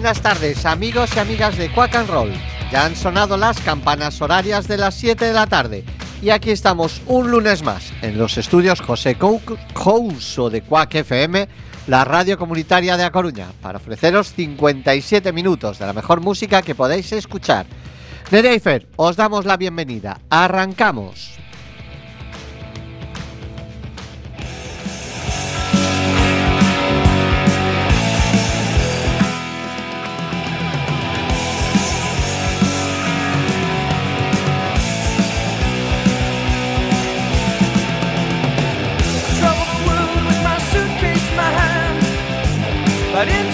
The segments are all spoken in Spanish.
Buenas tardes, amigos y amigas de Quack and Roll. Ya han sonado las campanas horarias de las 7 de la tarde. Y aquí estamos un lunes más en los estudios José Couso de Quack FM, la radio comunitaria de A Coruña, para ofreceros 57 minutos de la mejor música que podéis escuchar. Nereifer, os damos la bienvenida. Arrancamos. but in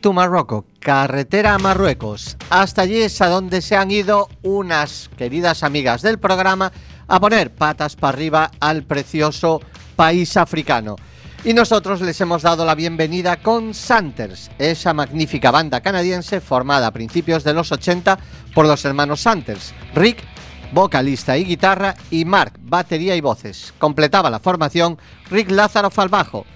to Morocco, carretera a Marruecos. Hasta allí es a donde se han ido unas queridas amigas del programa a poner patas para arriba al precioso país africano. Y nosotros les hemos dado la bienvenida con Santers, esa magnífica banda canadiense formada a principios de los 80 por los hermanos Santers, Rick, vocalista y guitarra, y Mark, batería y voces. Completaba la formación Rick Lázaro al bajo,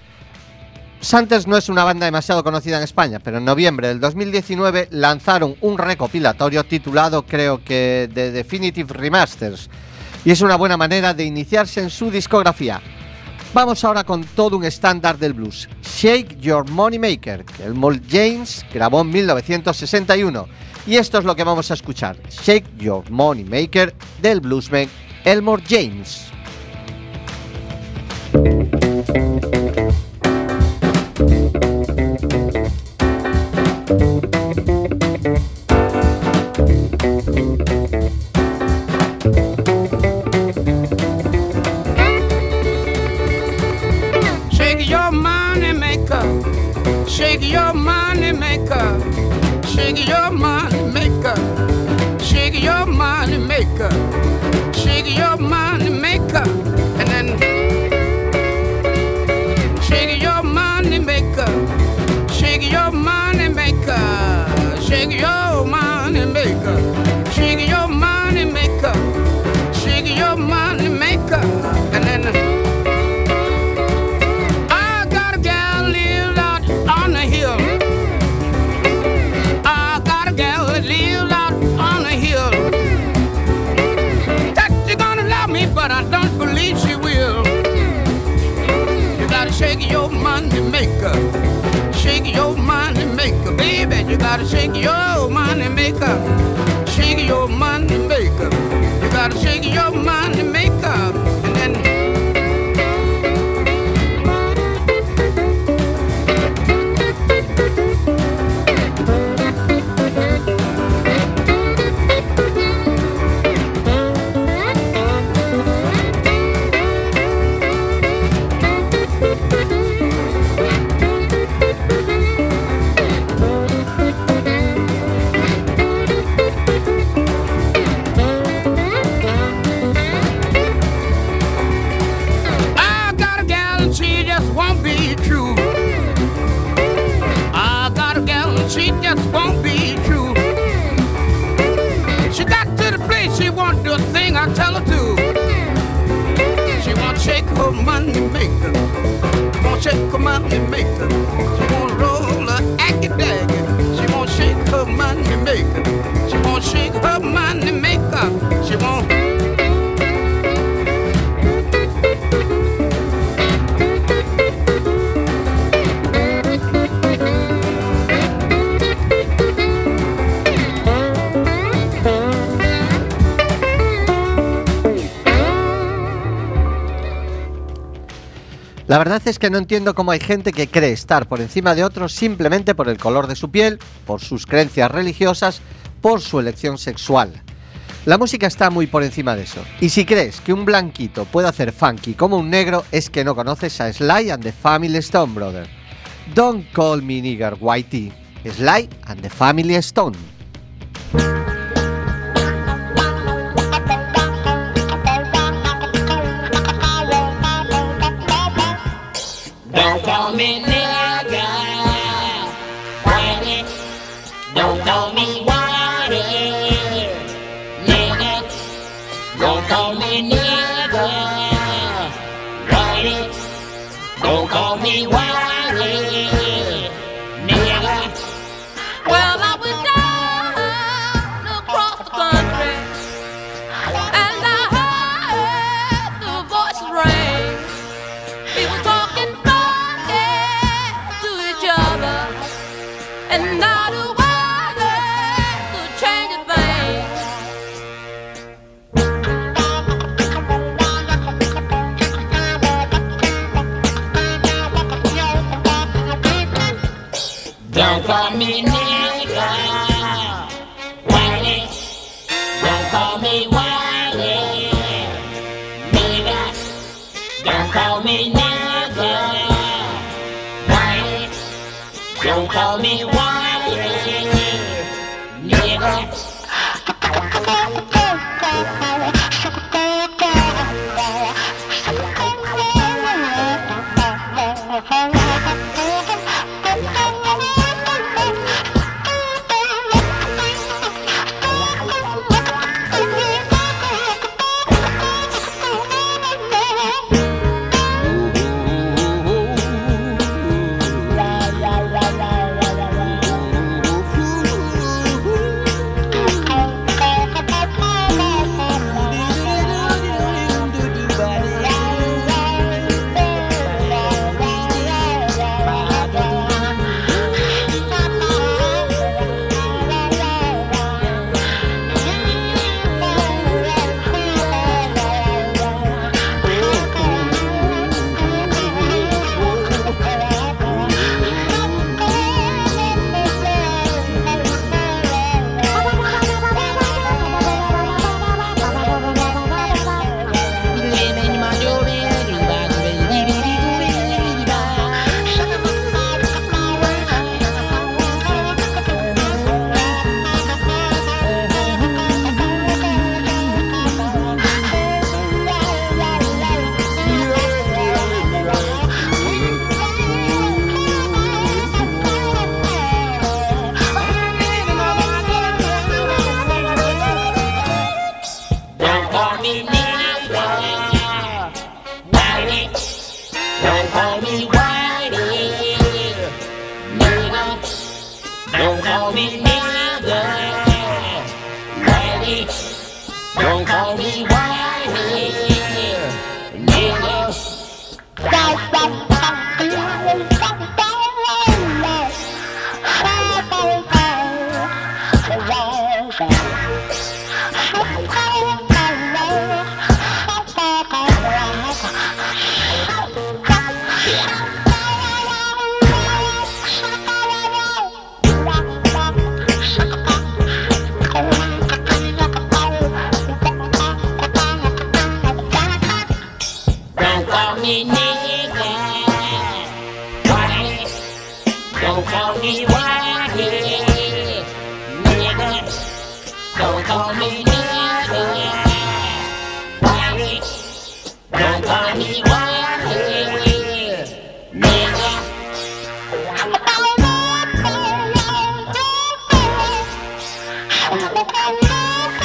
Santos no es una banda demasiado conocida en España, pero en noviembre del 2019 lanzaron un recopilatorio titulado, creo que, The Definitive Remasters, y es una buena manera de iniciarse en su discografía. Vamos ahora con todo un estándar del blues, Shake Your Money Maker, que el James grabó en 1961. Y esto es lo que vamos a escuchar, Shake Your Money Maker del bluesman Elmore James. gotta shake your money maker. Shake your money maker. You gotta shake your money. es que no entiendo cómo hay gente que cree estar por encima de otros simplemente por el color de su piel, por sus creencias religiosas, por su elección sexual. La música está muy por encima de eso. Y si crees que un blanquito puede hacer funky como un negro, es que no conoces a Sly and the Family Stone, brother. Don't call me nigger, Whitey. Sly and the Family Stone. Don't call me Oh,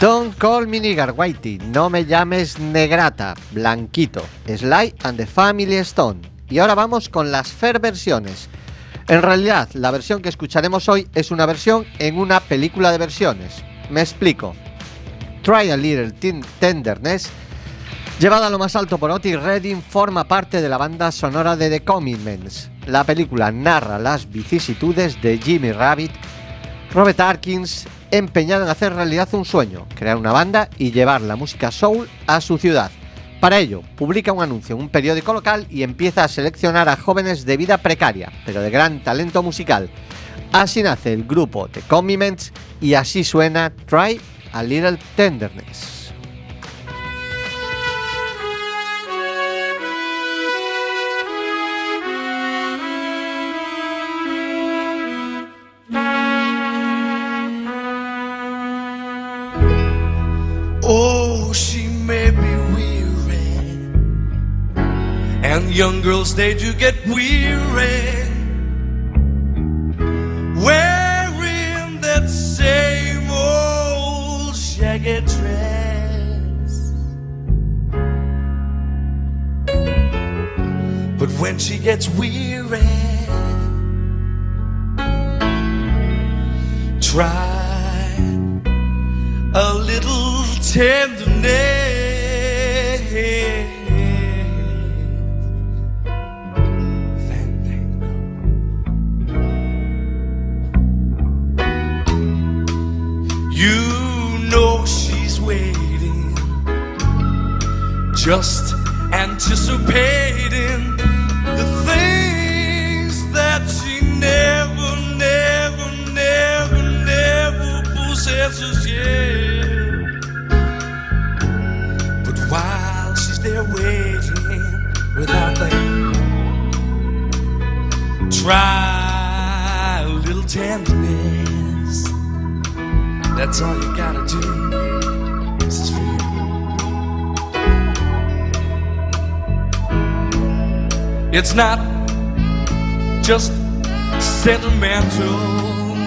Don't call me nigger, Whitey. No me llames negrata, blanquito. Sly and the Family Stone. Y ahora vamos con las fair versiones. En realidad, la versión que escucharemos hoy es una versión en una película de versiones. Me explico. Try a Little Tenderness, llevada a lo más alto por Otis Redding, forma parte de la banda sonora de The Commitments. La película narra las vicisitudes de Jimmy Rabbit, Robert Atkins, empeñado en hacer realidad un sueño, crear una banda y llevar la música soul a su ciudad. Para ello, publica un anuncio en un periódico local y empieza a seleccionar a jóvenes de vida precaria, pero de gran talento musical. Así nace el grupo The Commitments y así suena Try a Little Tenderness. Young girls, they do get weary. Wearing that same old shaggy dress. But when she gets weary, try a little tenderness. You know she's waiting, just anticipating the things that she never, never, never, never possesses yet. But while she's there waiting without that, try a little tenderness. That's all you gotta do. This is for you. It's not just sentimental,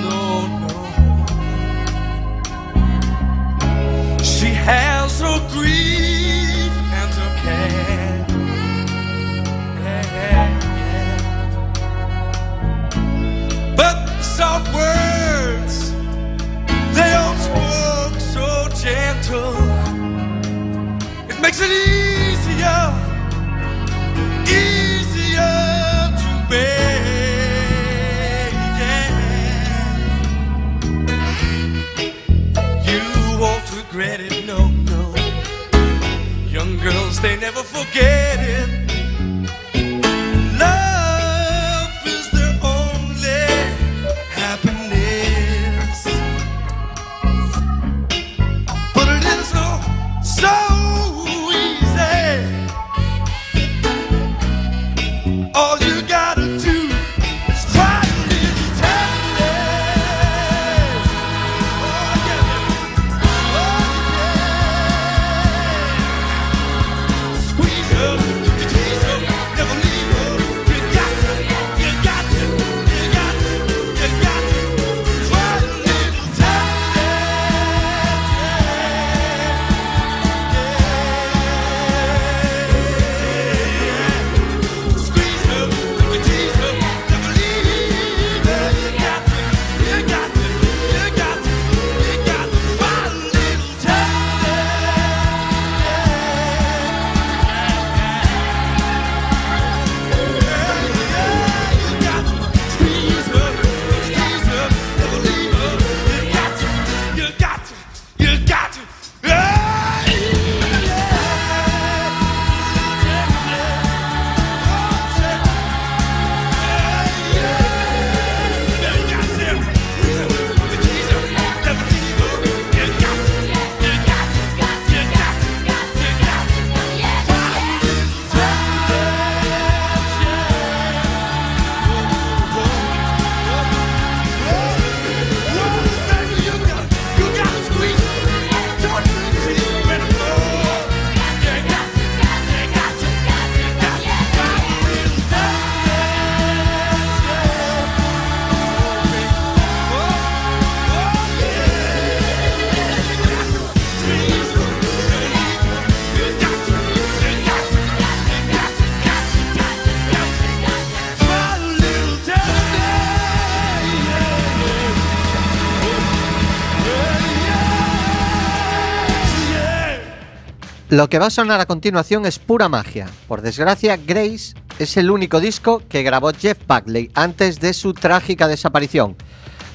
no, no. She has her grief and her care. But the soft words, gentle. It makes it easier, easier to bear. Yeah. You won't regret it, no, no. Young girls, they never forget it. Lo que va a sonar a continuación es pura magia. Por desgracia, Grace es el único disco que grabó Jeff Buckley antes de su trágica desaparición.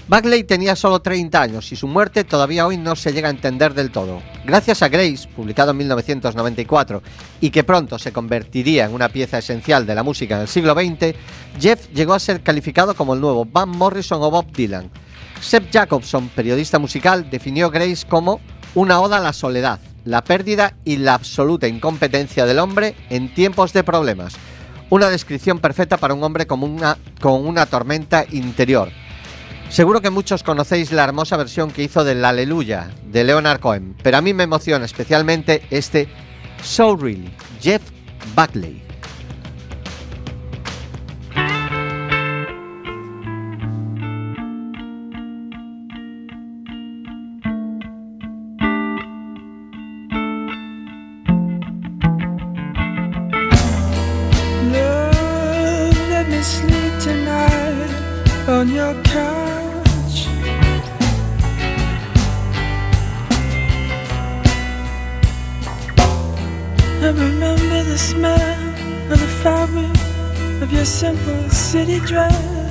Buckley tenía solo 30 años y su muerte todavía hoy no se llega a entender del todo. Gracias a Grace, publicado en 1994 y que pronto se convertiría en una pieza esencial de la música del siglo XX, Jeff llegó a ser calificado como el nuevo Van Morrison o Bob Dylan. Seb Jacobson, periodista musical, definió Grace como una oda a la soledad, la pérdida y la absoluta incompetencia del hombre en tiempos de problemas. Una descripción perfecta para un hombre con una, con una tormenta interior. Seguro que muchos conocéis la hermosa versión que hizo del Aleluya de Leonard Cohen, pero a mí me emociona especialmente este So Really, Jeff Buckley. Of your simple city dress.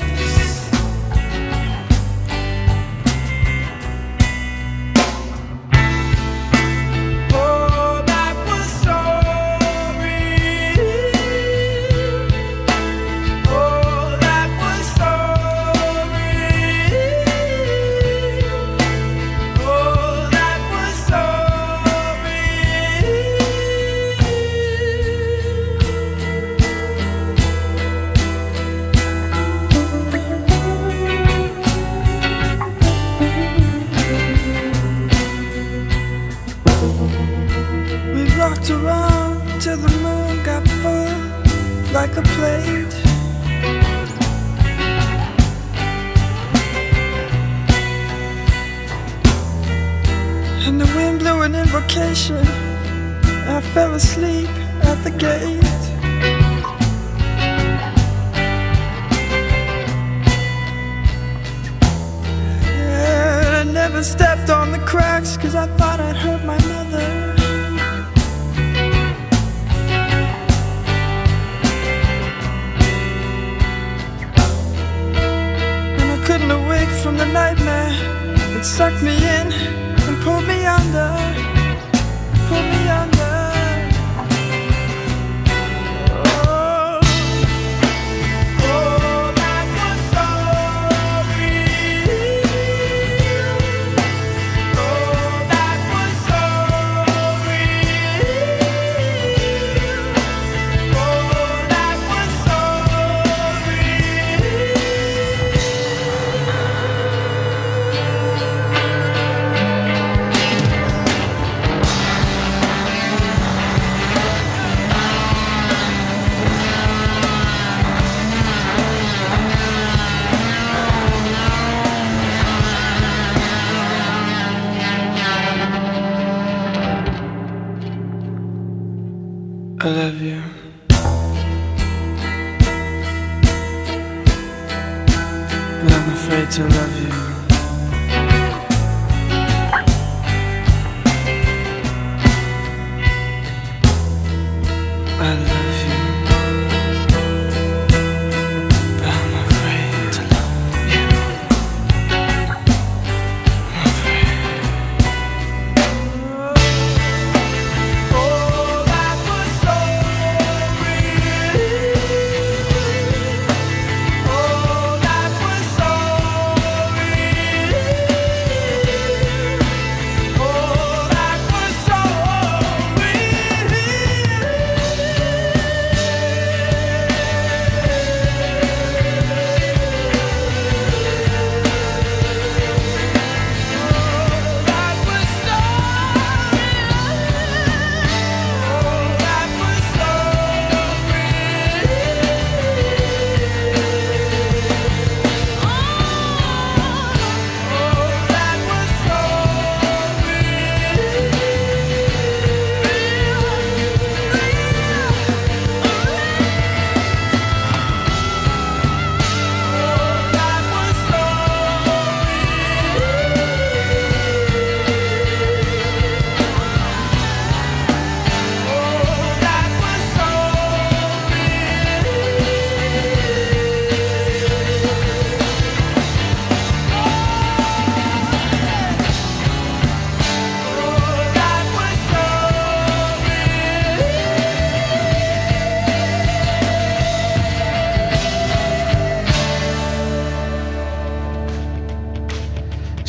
Afraid to love you.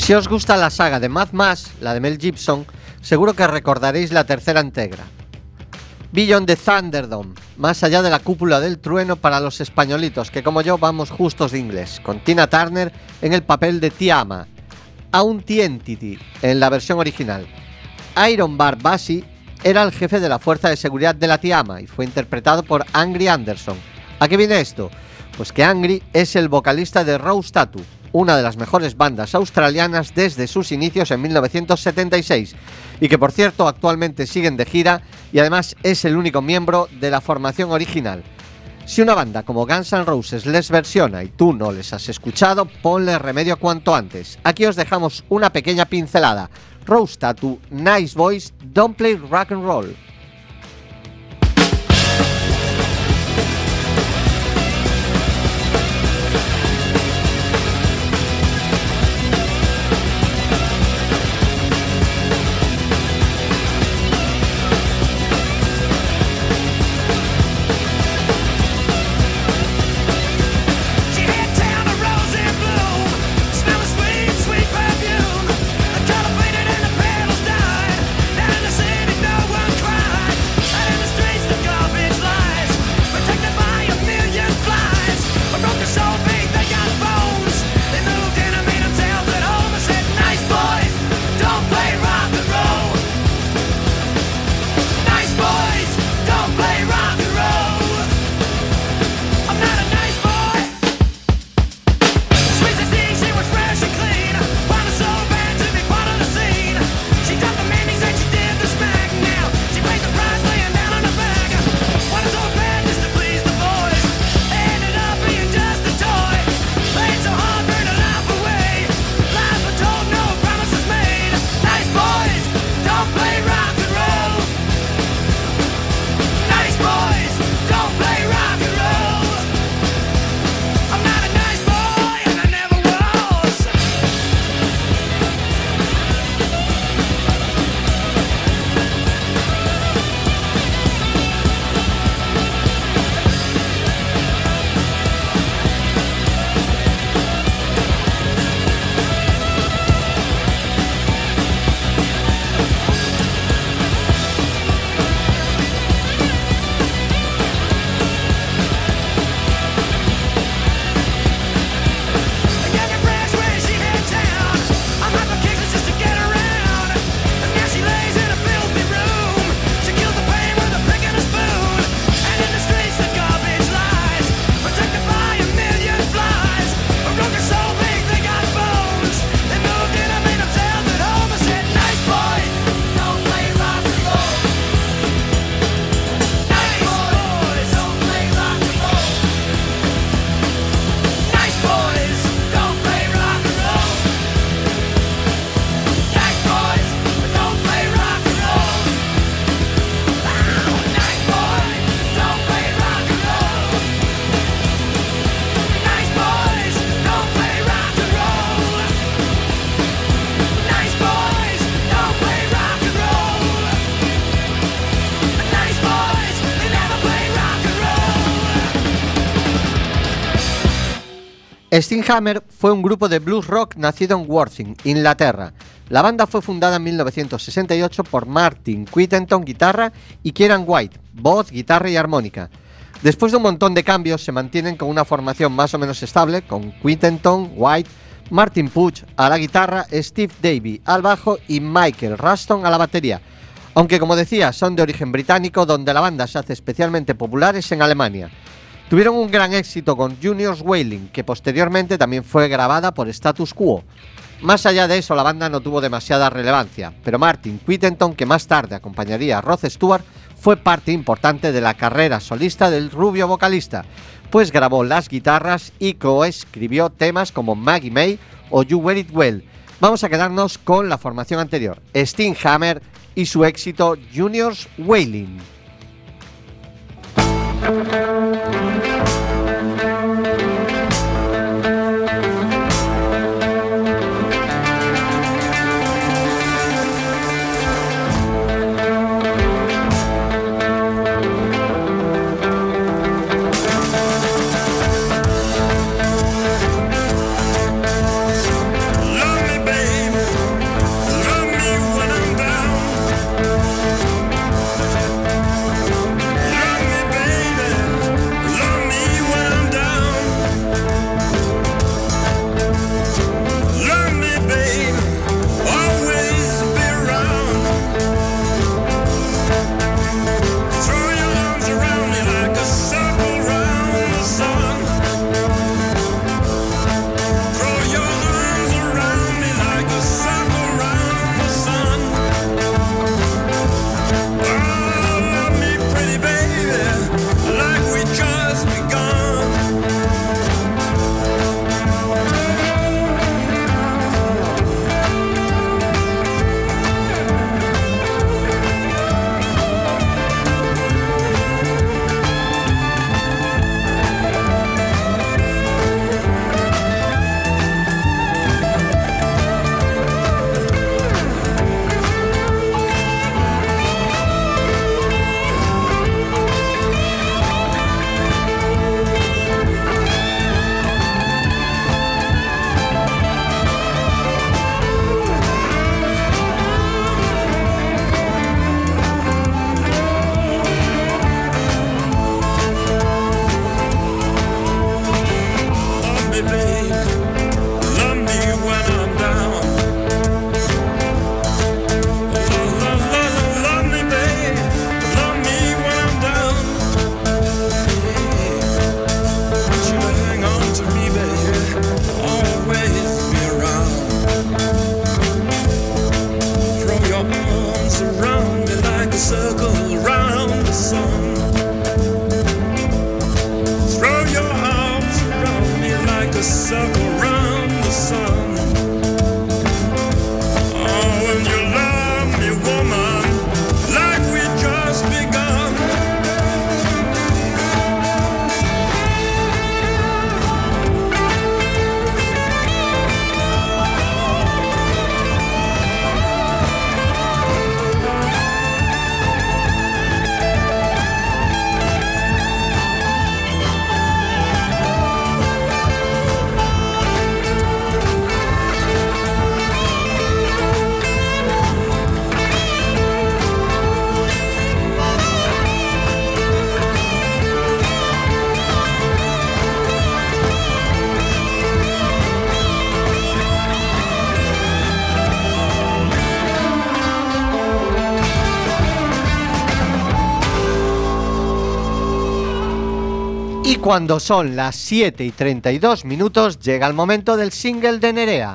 Si os gusta la saga de Mad Max, la de Mel Gibson, seguro que recordaréis la tercera entrega. Beyond the Thunderdome, más allá de la cúpula del trueno para los españolitos, que como yo vamos justos de inglés, con Tina Turner en el papel de Tiama, Auntie Entity en la versión original. Iron Bar Bassi era el jefe de la fuerza de seguridad de la Tiama y fue interpretado por Angry Anderson. ¿A qué viene esto? Pues que Angry es el vocalista de Rose Tattoo, una de las mejores bandas australianas desde sus inicios en 1976 y que por cierto actualmente siguen de gira y además es el único miembro de la formación original. Si una banda como Guns N' Roses les versiona y tú no les has escuchado, ponle remedio cuanto antes. Aquí os dejamos una pequeña pincelada. Rose Tattoo, Nice Voice, Don't Play Rock and Roll. Stinghammer fue un grupo de blues rock nacido en Worthing, Inglaterra. La banda fue fundada en 1968 por Martin Quittenton, guitarra, y Kieran White, voz, guitarra y armónica. Después de un montón de cambios, se mantienen con una formación más o menos estable, con Quittenton, White, Martin Puch a la guitarra, Steve Davey al bajo y Michael Ruston a la batería. Aunque como decía, son de origen británico, donde la banda se hace especialmente populares en Alemania. Tuvieron un gran éxito con Junior's Wailing, que posteriormente también fue grabada por Status Quo. Más allá de eso, la banda no tuvo demasiada relevancia, pero Martin Quittenton, que más tarde acompañaría a Rod Stewart, fue parte importante de la carrera solista del rubio vocalista, pues grabó las guitarras y coescribió temas como Maggie May o You Wear It Well. Vamos a quedarnos con la formación anterior, Stinghammer y su éxito Junior's Wailing. Thank you. Cuando son las 7 y 32 minutos, llega el momento del single de Nerea.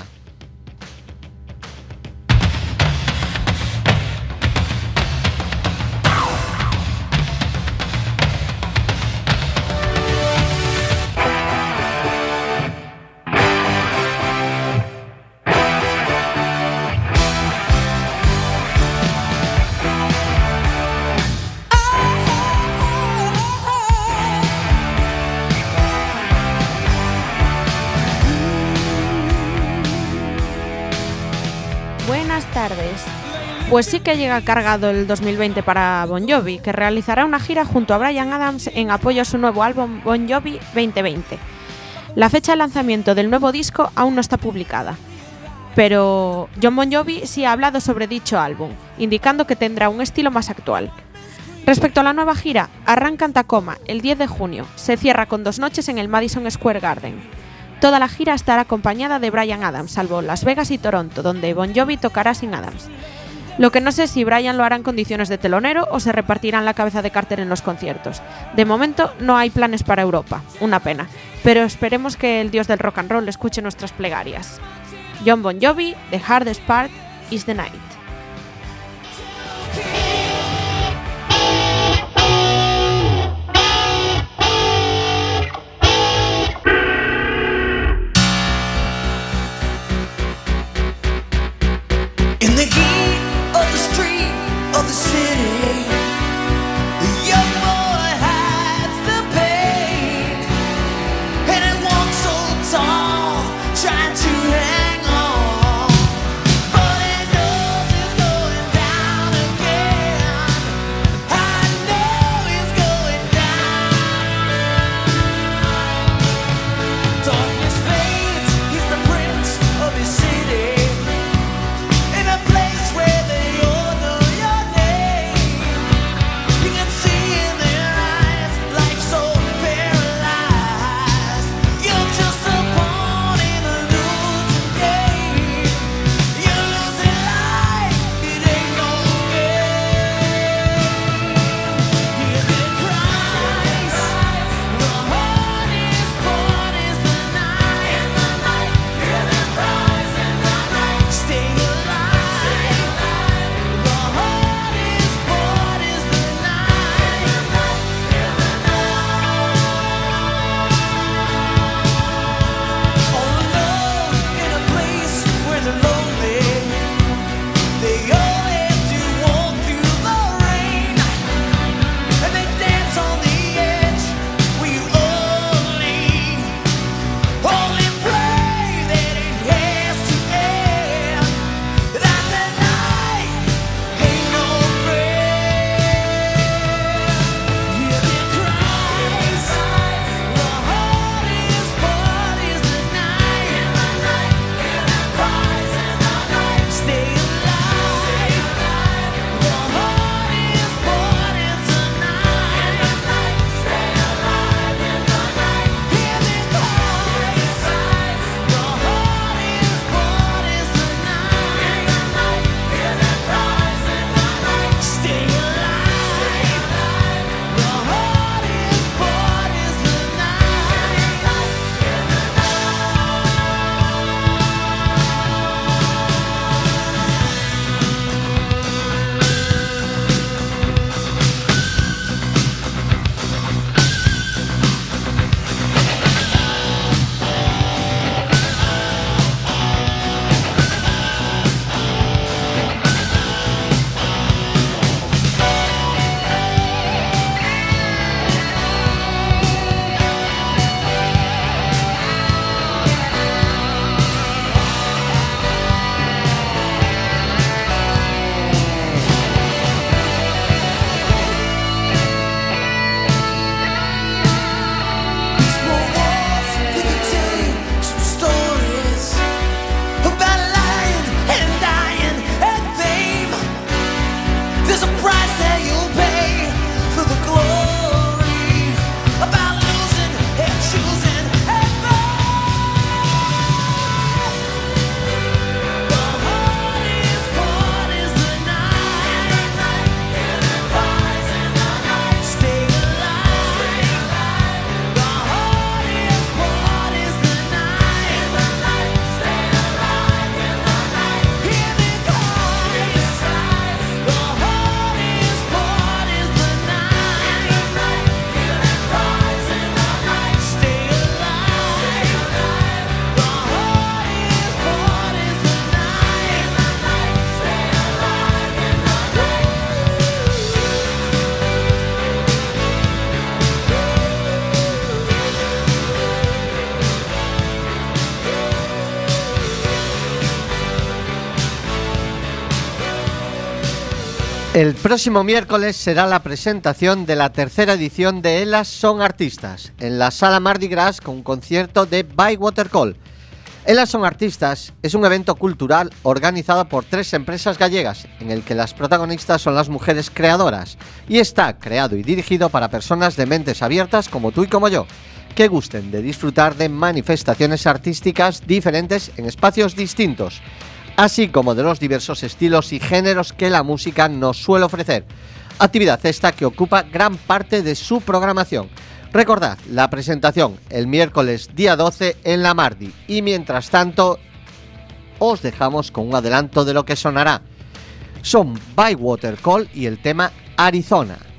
Pues sí que llega cargado el 2020 para Bon Jovi, que realizará una gira junto a Brian Adams en apoyo a su nuevo álbum Bon Jovi 2020. La fecha de lanzamiento del nuevo disco aún no está publicada, pero John Bon Jovi sí ha hablado sobre dicho álbum, indicando que tendrá un estilo más actual. Respecto a la nueva gira, arranca en Tacoma el 10 de junio, se cierra con dos noches en el Madison Square Garden. Toda la gira estará acompañada de Brian Adams, salvo Las Vegas y Toronto, donde Bon Jovi tocará sin Adams. Lo que no sé si Brian lo hará en condiciones de telonero o se repartirán la cabeza de Carter en los conciertos. De momento no hay planes para Europa, una pena, pero esperemos que el dios del rock and roll escuche nuestras plegarias. John Bon Jovi, The Hardest Part is the Night. El próximo miércoles será la presentación de la tercera edición de Elas Son Artistas en la Sala Mardi Gras con un concierto de Bywater Call. Elas Son Artistas es un evento cultural organizado por tres empresas gallegas en el que las protagonistas son las mujeres creadoras y está creado y dirigido para personas de mentes abiertas como tú y como yo que gusten de disfrutar de manifestaciones artísticas diferentes en espacios distintos así como de los diversos estilos y géneros que la música nos suele ofrecer. Actividad esta que ocupa gran parte de su programación. Recordad, la presentación el miércoles día 12 en la Mardi y mientras tanto os dejamos con un adelanto de lo que sonará. Son Bywater Call y el tema Arizona.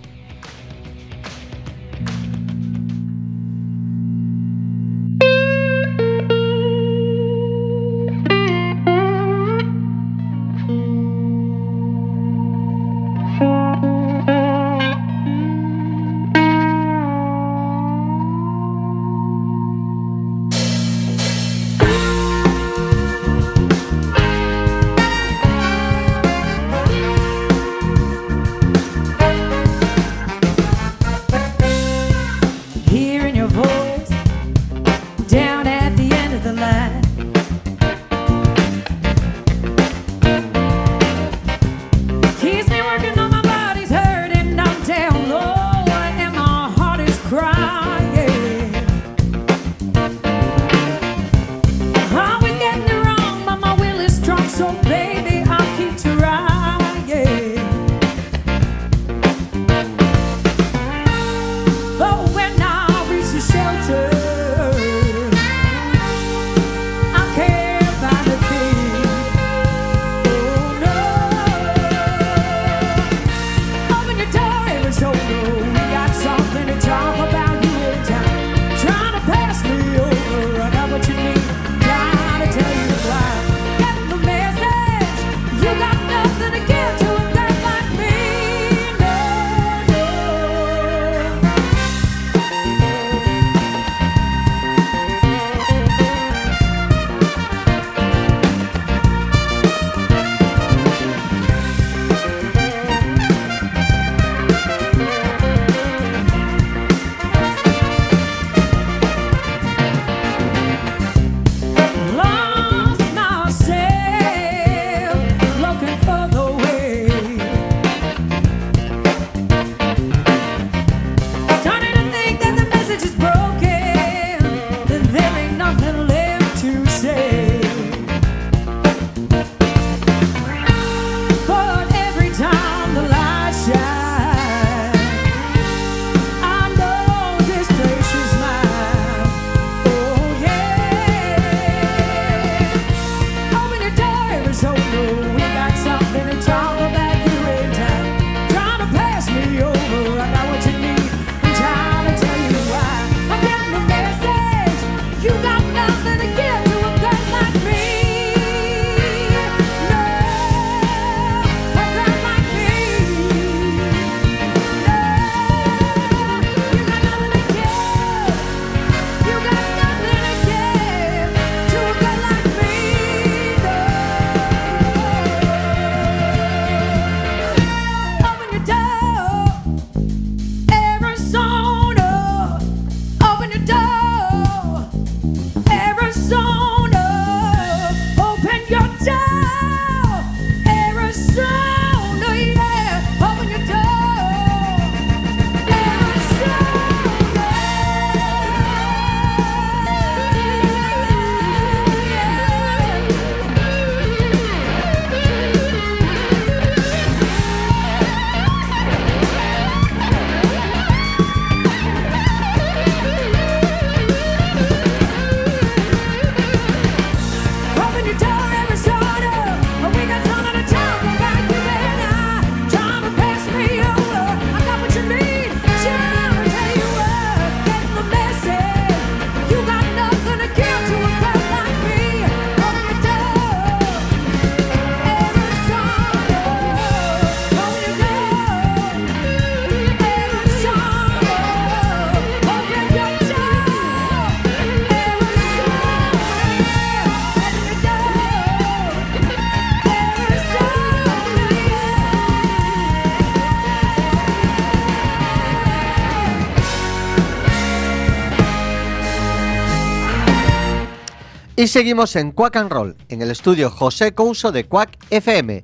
Y seguimos en Quack and Roll, en el estudio José Couso de Quack FM,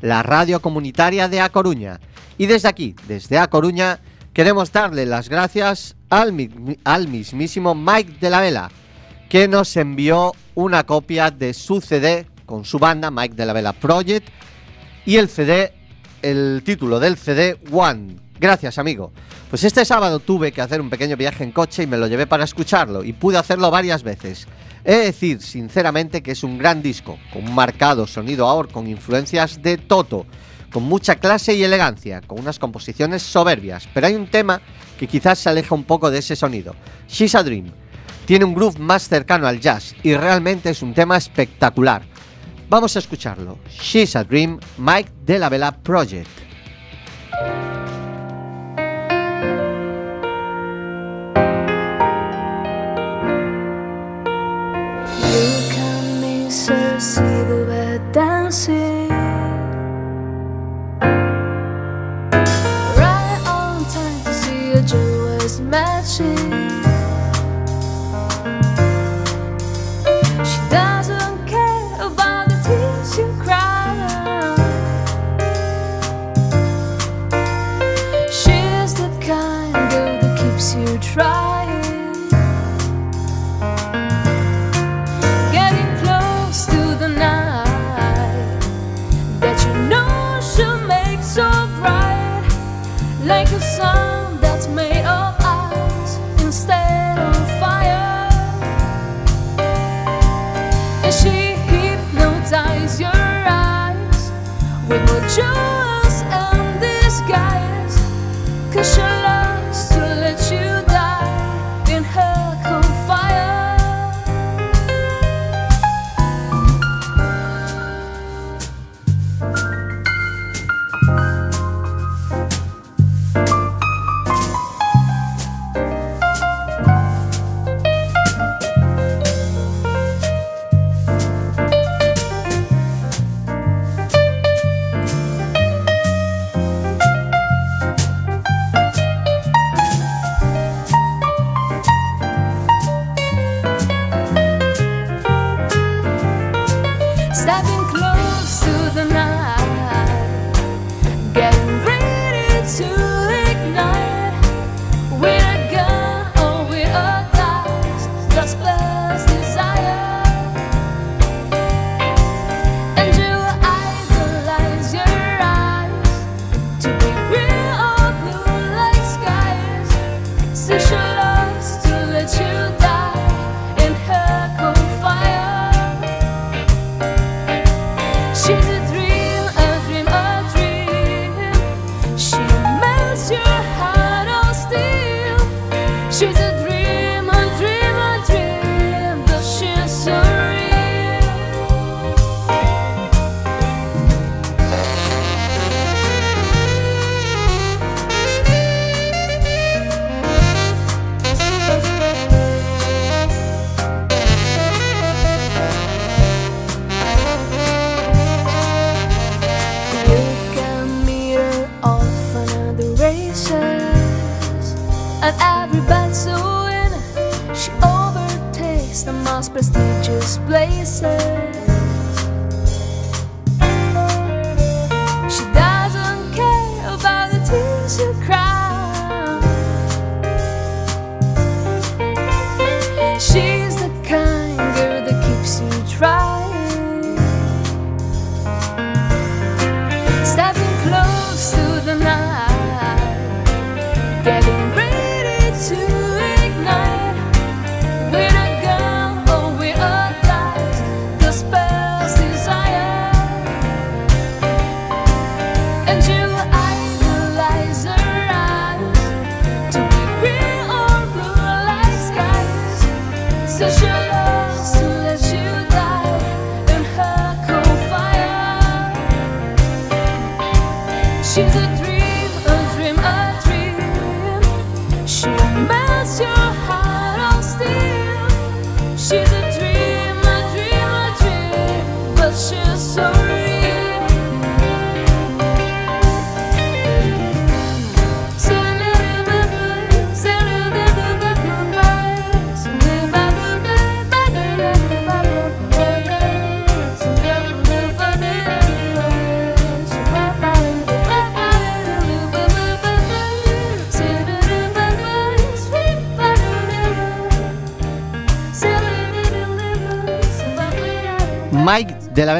la radio comunitaria de A Coruña. Y desde aquí, desde A Coruña, queremos darle las gracias al, mi- al mismísimo Mike de la Vela, que nos envió una copia de su CD con su banda, Mike de la Vela Project, y el CD, el título del CD, One. Gracias, amigo. Pues este sábado tuve que hacer un pequeño viaje en coche y me lo llevé para escucharlo, y pude hacerlo varias veces. He de decir, sinceramente, que es un gran disco, con un marcado sonido ahora con influencias de Toto, con mucha clase y elegancia, con unas composiciones soberbias, pero hay un tema que quizás se aleja un poco de ese sonido. She's a Dream. Tiene un groove más cercano al jazz y realmente es un tema espectacular. Vamos a escucharlo. She's a Dream, Mike de la Vela Project. 就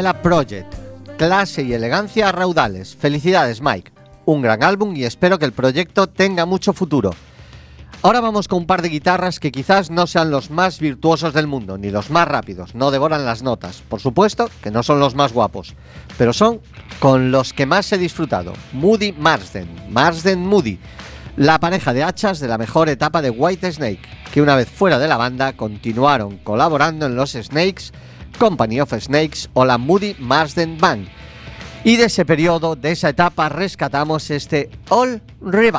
Mike de la Vela Project. Clase y elegancia a raudales. Felicidades, Mike. Un gran álbum y espero que el proyecto tenga mucho futuro. Ahora vamos con un par de guitarras que quizás no sean los más virtuosos del mundo, ni los más rápidos, no devoran las notas. Por supuesto que no son los más guapos, pero son con los que más he disfrutado. Moody Marsden, Marsden Moody, la pareja de hachas de la mejor etapa de White Snake, que una vez fuera de la banda continuaron colaborando en los Snakes, Company of Snakes o la Moody Marsden Band. Y de ese periodo, de esa etapa, rescatamos este All Rev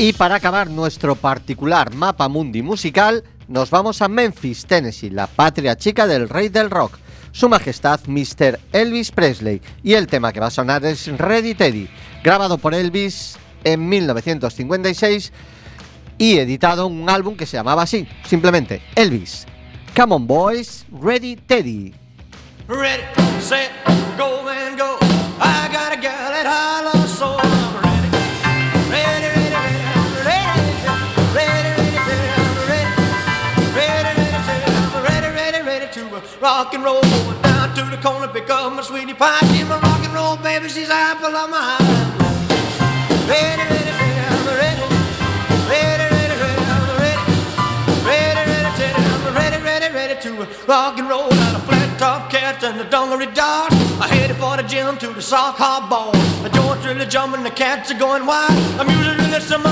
Y para acabar nuestro particular mapa mundi musical, nos vamos a Memphis, Tennessee, la patria chica del rey del rock, su majestad Mr. Elvis Presley. Y el tema que va a sonar es Ready Teddy, grabado por Elvis en 1956 y editado en un álbum que se llamaba así, simplemente Elvis. Come on boys, Ready Teddy. Ready, my sweetie pie. She's my rock and roll baby, she's apple of my eye. Ready, ready, ready, I'm ready. Ready, ready, ready, I'm ready. Ready, ready, ready, I'm ready, ready, ready to rock and roll. Out a flat top cat and a dungaree dog. I headed for the gym to the sock hop ball. The joint's really jumping, the cats are going wild. The music really some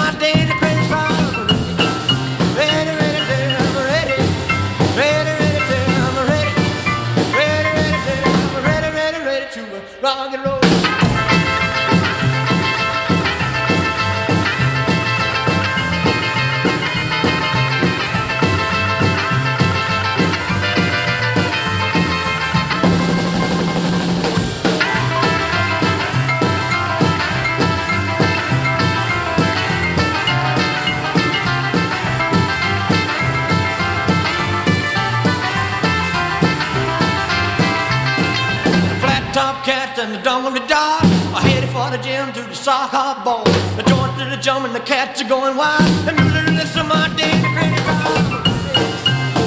top cats and the dumbly dog are headed for the gym to the sock hop ball. The joint to the jump and the cats are going wild. The music listen to my day, the crazy crowd.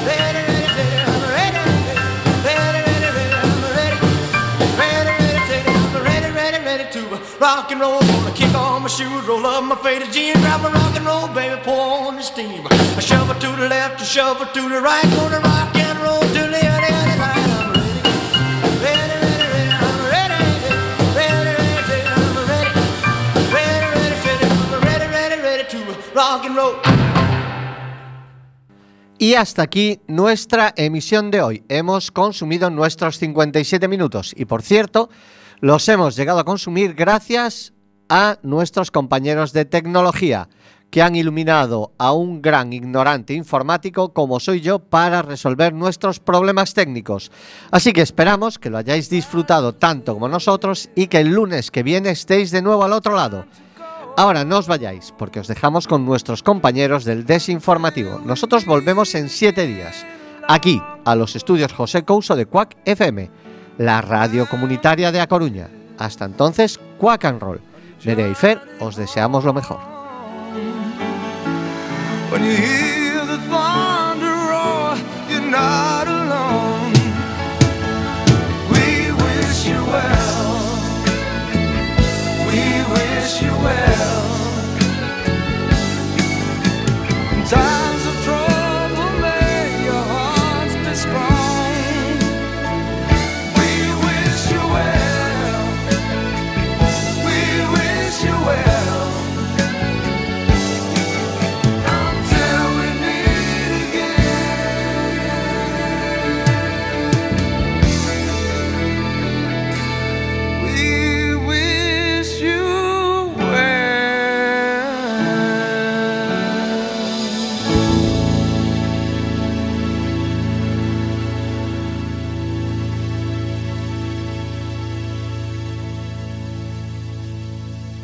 Ready, ready, ready, I'm ready. Ready, ready, ready, I'm ready. Ready, ready, ready, I'm ready, ready, ready to rock and roll. Gonna kick on my shoes, roll up my faded jeans, grab a rock and roll, baby, pour on the steam. A shovel to the left, a shovel to the right, gonna rock and roll Y hasta aquí nuestra emisión de hoy. Hemos consumido nuestros 57 minutos y por cierto, los hemos llegado a consumir gracias a nuestros compañeros de tecnología que han iluminado a un gran ignorante informático como soy yo para resolver nuestros problemas técnicos. Así que esperamos que lo hayáis disfrutado tanto como nosotros y que el lunes que viene estéis de nuevo al otro lado. Ahora no os vayáis, porque os dejamos con nuestros compañeros del Desinformativo. Nosotros volvemos en siete días, aquí, a los estudios José Couso de Cuac FM, la radio comunitaria de A Coruña. Hasta entonces, Quack and Roll. Nerea y Fer, os deseamos lo mejor. time